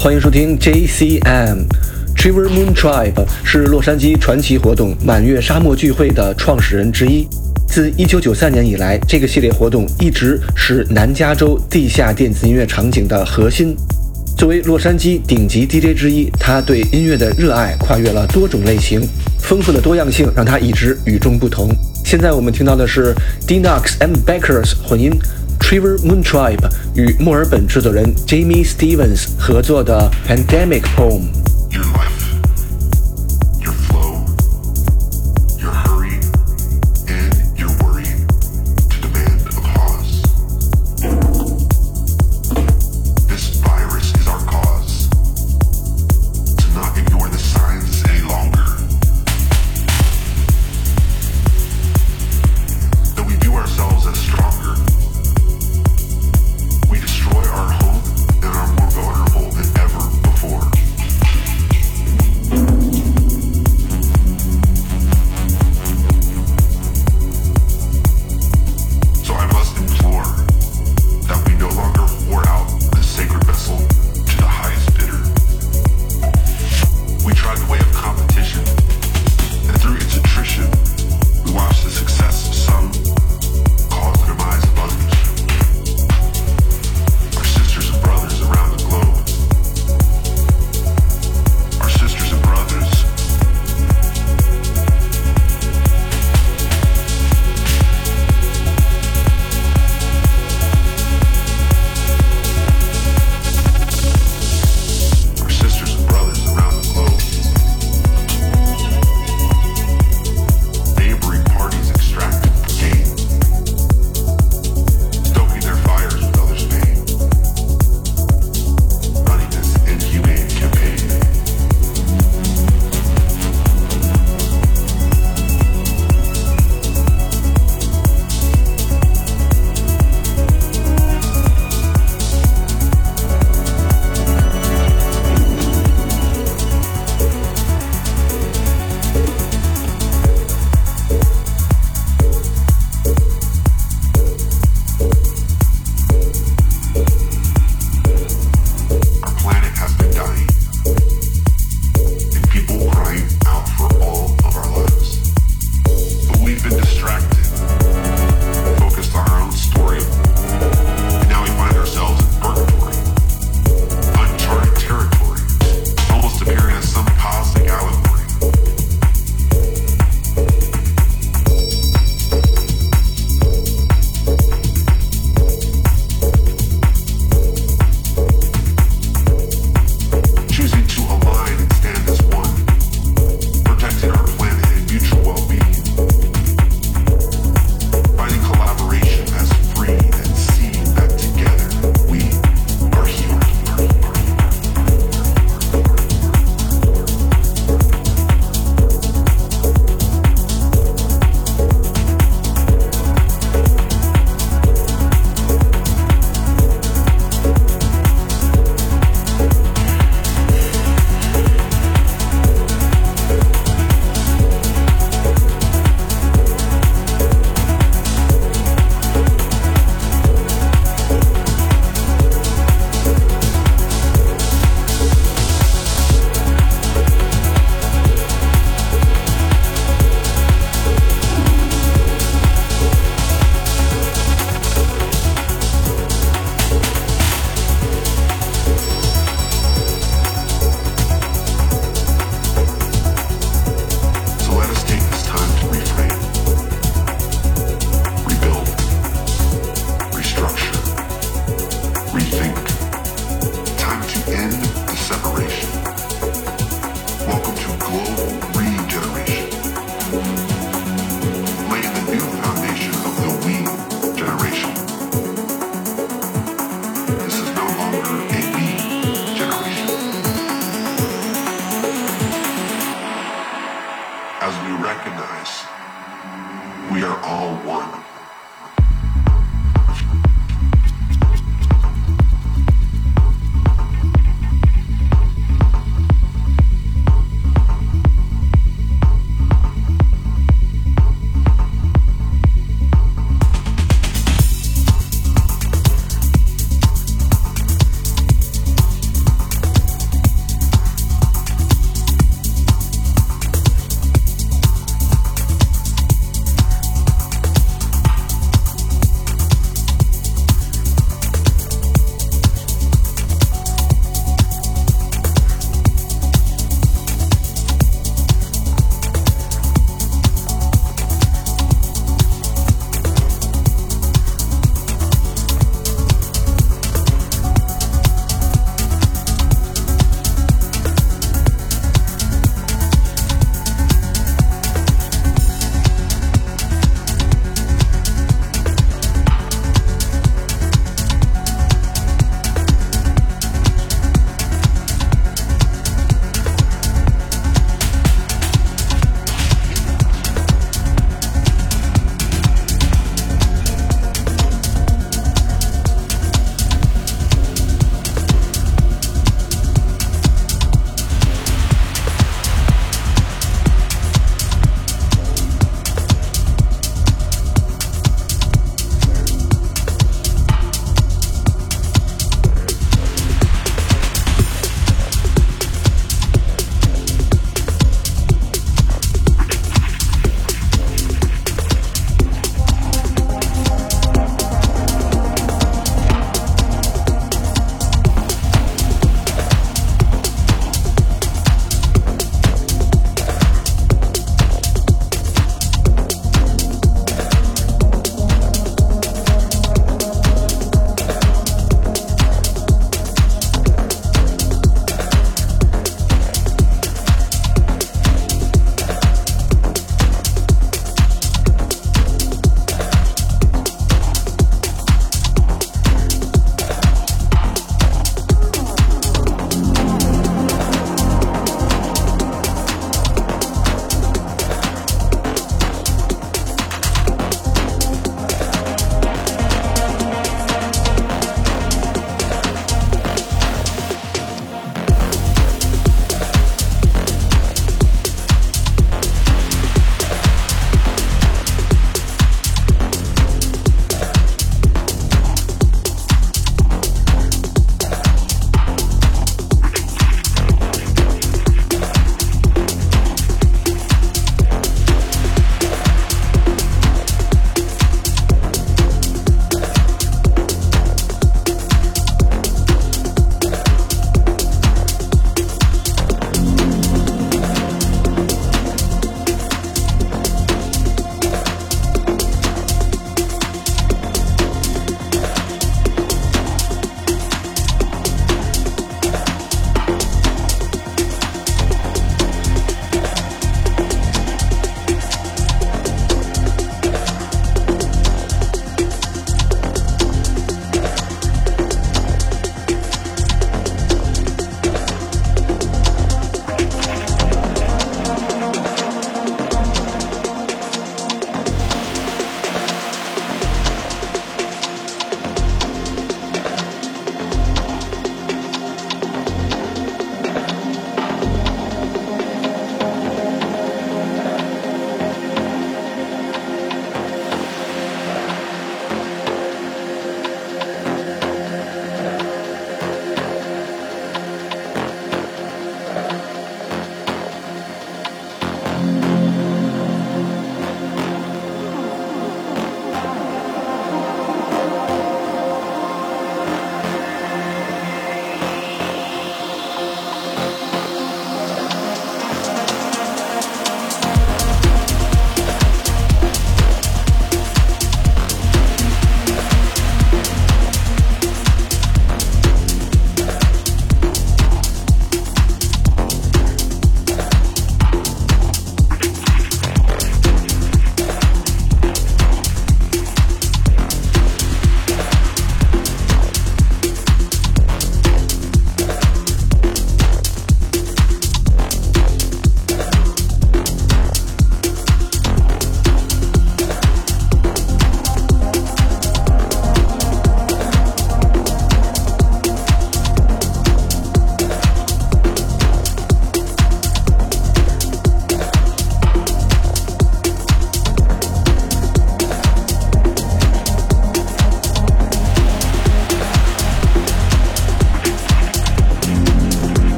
欢迎收听 JCM。Trevor Moon Tribe 是洛杉矶传奇活动满月沙漠聚会的创始人之一。自1993年以来，这个系列活动一直是南加州地下电子音乐场景的核心。作为洛杉矶顶级 DJ 之一，他对音乐的热爱跨越了多种类型，丰富的多样性让他一直与众不同。现在我们听到的是 Dinox and Beckers 混音 Trevor Moon Tribe 与墨尔本制作人 Jamie Stevens 合作的 Pandemic Poem。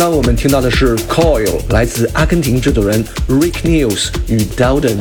刚我们听到的是 Coil，来自阿根廷制作人 Rick News 与 Dowden。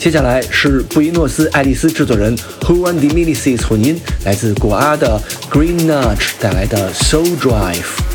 接下来是布宜诺斯艾利斯制作人 Juan de Milicis 混音，来自果阿的 Green Nudge 带来的 Soul Drive。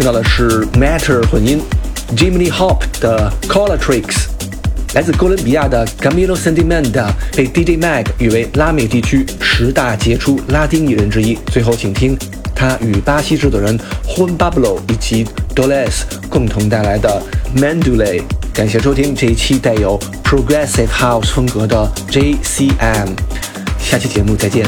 听到的是 Matter 混音，Jimmy Hop 的 Color Tricks，来自哥伦比亚的 Camilo Sentimental 被 DJ Mag 誉为拉美地区十大杰出拉丁艺人之一。最后，请听他与巴西制作人 Juan Pablo 以及 Doles 共同带来的 Mandule。感谢收听这一期带有 Progressive House 风格的 JCM，下期节目再见。